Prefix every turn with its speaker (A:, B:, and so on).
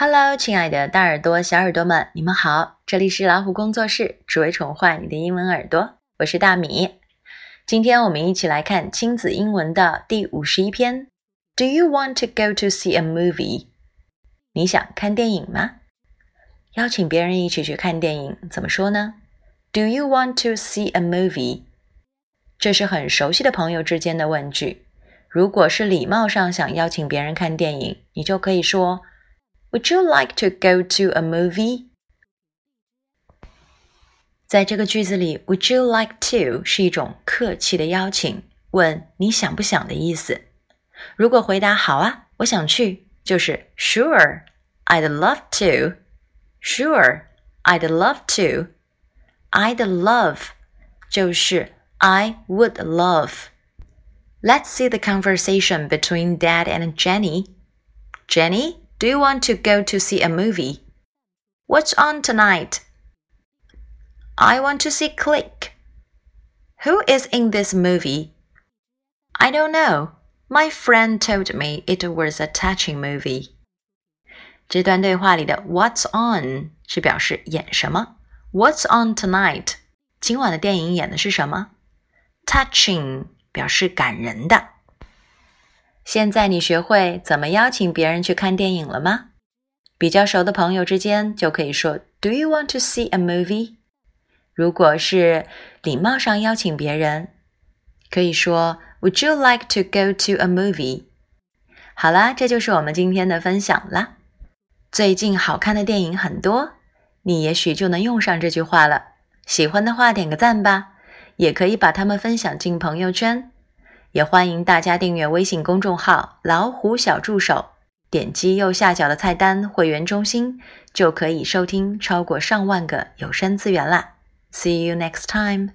A: Hello，亲爱的大耳朵、小耳朵们，你们好！这里是老虎工作室，只为宠坏你的英文耳朵。我是大米。今天我们一起来看亲子英文的第五十一篇。Do you want to go to see a movie？你想看电影吗？邀请别人一起去看电影，怎么说呢？Do you want to see a movie？这是很熟悉的朋友之间的问句。如果是礼貌上想邀请别人看电影，你就可以说。Would you like to go to a movie？在这个句子里，Would you like to 是一种客气的邀请，问你想不想的意思。如果回答好啊，我想去，就是 Sure，I'd love to。Sure，I'd love to。I'd love 就是 I would love。Let's see the conversation between Dad and Jenny. Jenny. Do you want to go to see a movie? What's on tonight? I want to see Click. Who is in this movie? I don't know. My friend told me it was a touching movie. 这段对话里的 "What's on" 是表示演什么，"What's on tonight" 今晚的电影演的是什么，"Touching" 表示感人的。 现在你学会怎么邀请别人去看电影了吗？比较熟的朋友之间就可以说 "Do you want to see a movie？" 如果是礼貌上邀请别人，可以说 "Would you like to go to a movie？" 好啦，这就是我们今天的分享啦。最近好看的电影很多，你也许就能用上这句话了。喜欢的话点个赞吧，也可以把它们分享进朋友圈。也欢迎大家订阅微信公众号“老虎小助手”，点击右下角的菜单“会员中心”，就可以收听超过上万个有声资源啦。See you next time.